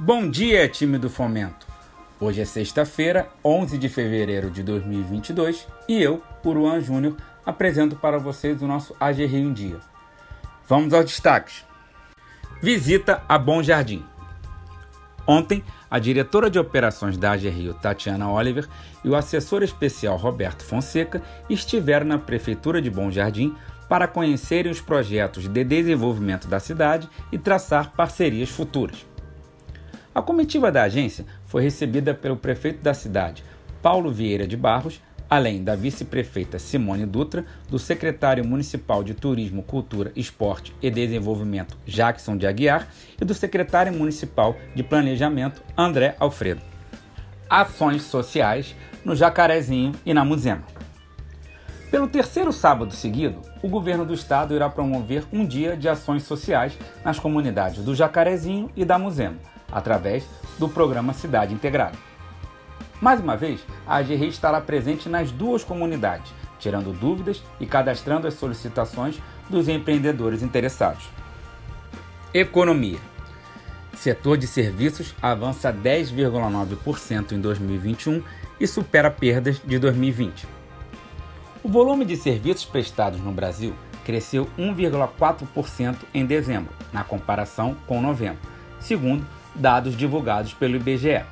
Bom dia, time do Fomento. Hoje é sexta-feira, 11 de fevereiro de 2022 e eu, Uruan Júnior, apresento para vocês o nosso AG Rio em Dia. Vamos aos destaques. Visita a Bom Jardim. Ontem, a diretora de operações da AG Rio, Tatiana Oliver, e o assessor especial Roberto Fonseca estiveram na Prefeitura de Bom Jardim para conhecerem os projetos de desenvolvimento da cidade e traçar parcerias futuras. A comitiva da agência foi recebida pelo prefeito da cidade, Paulo Vieira de Barros, além da vice-prefeita Simone Dutra, do secretário municipal de Turismo, Cultura, Esporte e Desenvolvimento, Jackson de Aguiar, e do secretário municipal de Planejamento, André Alfredo. Ações sociais no Jacarezinho e na Muzema. Pelo terceiro sábado seguido, o governo do estado irá promover um dia de ações sociais nas comunidades do Jacarezinho e da Muzema através do programa Cidade Integrada. Mais uma vez, a AGR estará presente nas duas comunidades, tirando dúvidas e cadastrando as solicitações dos empreendedores interessados. Economia. Setor de serviços avança 10,9% em 2021 e supera perdas de 2020. O volume de serviços prestados no Brasil cresceu 1,4% em dezembro, na comparação com novembro, segundo dados divulgados pelo IBGE.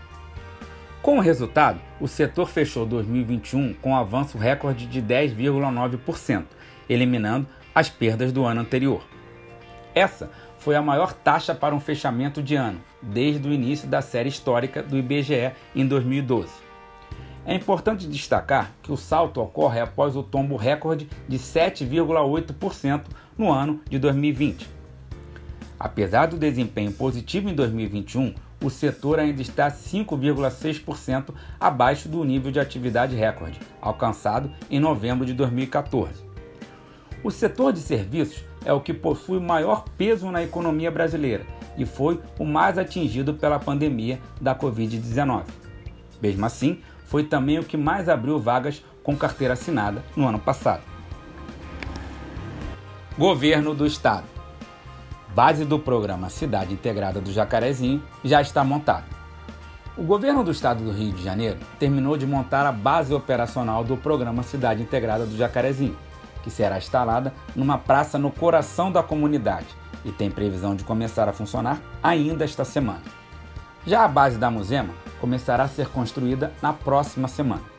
Com o resultado, o setor fechou 2021 com um avanço recorde de 10,9%, eliminando as perdas do ano anterior. Essa foi a maior taxa para um fechamento de ano, desde o início da série histórica do IBGE em 2012. É importante destacar que o salto ocorre após o tombo recorde de 7,8% no ano de 2020. Apesar do desempenho positivo em 2021, o setor ainda está 5,6% abaixo do nível de atividade recorde, alcançado em novembro de 2014. O setor de serviços é o que possui maior peso na economia brasileira e foi o mais atingido pela pandemia da Covid-19. Mesmo assim, foi também o que mais abriu vagas com carteira assinada no ano passado. Governo do Estado base do programa Cidade Integrada do Jacarezinho já está montada. O governo do estado do Rio de Janeiro terminou de montar a base operacional do programa Cidade Integrada do Jacarezinho, que será instalada numa praça no coração da comunidade e tem previsão de começar a funcionar ainda esta semana. Já a base da Musema começará a ser construída na próxima semana.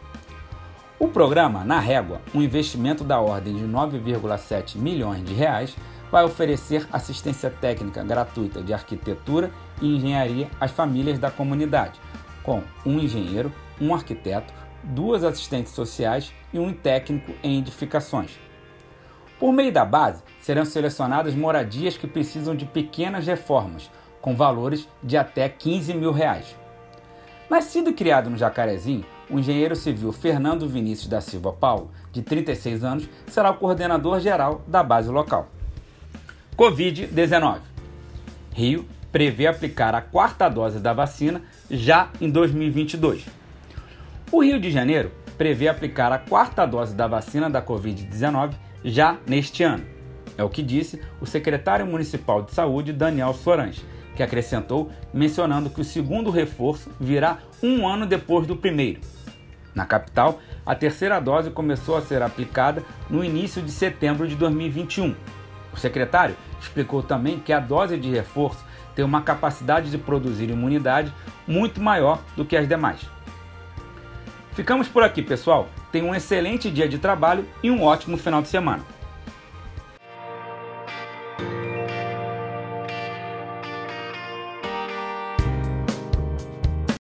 O programa, na régua, um investimento da ordem de 9,7 milhões de reais, vai oferecer assistência técnica gratuita de arquitetura e engenharia às famílias da comunidade, com um engenheiro, um arquiteto, duas assistentes sociais e um técnico em edificações. Por meio da base, serão selecionadas moradias que precisam de pequenas reformas, com valores de até 15 mil reais. Nascido e criado no Jacarezinho, o engenheiro civil Fernando Vinícius da Silva Paulo, de 36 anos, será o coordenador geral da base local. Covid-19. Rio prevê aplicar a quarta dose da vacina já em 2022. O Rio de Janeiro prevê aplicar a quarta dose da vacina da Covid-19 já neste ano. É o que disse o secretário municipal de saúde, Daniel Sorange, que acrescentou, mencionando que o segundo reforço virá um ano depois do primeiro. Na capital, a terceira dose começou a ser aplicada no início de setembro de 2021 o secretário explicou também que a dose de reforço tem uma capacidade de produzir imunidade muito maior do que as demais. Ficamos por aqui, pessoal. Tenham um excelente dia de trabalho e um ótimo final de semana.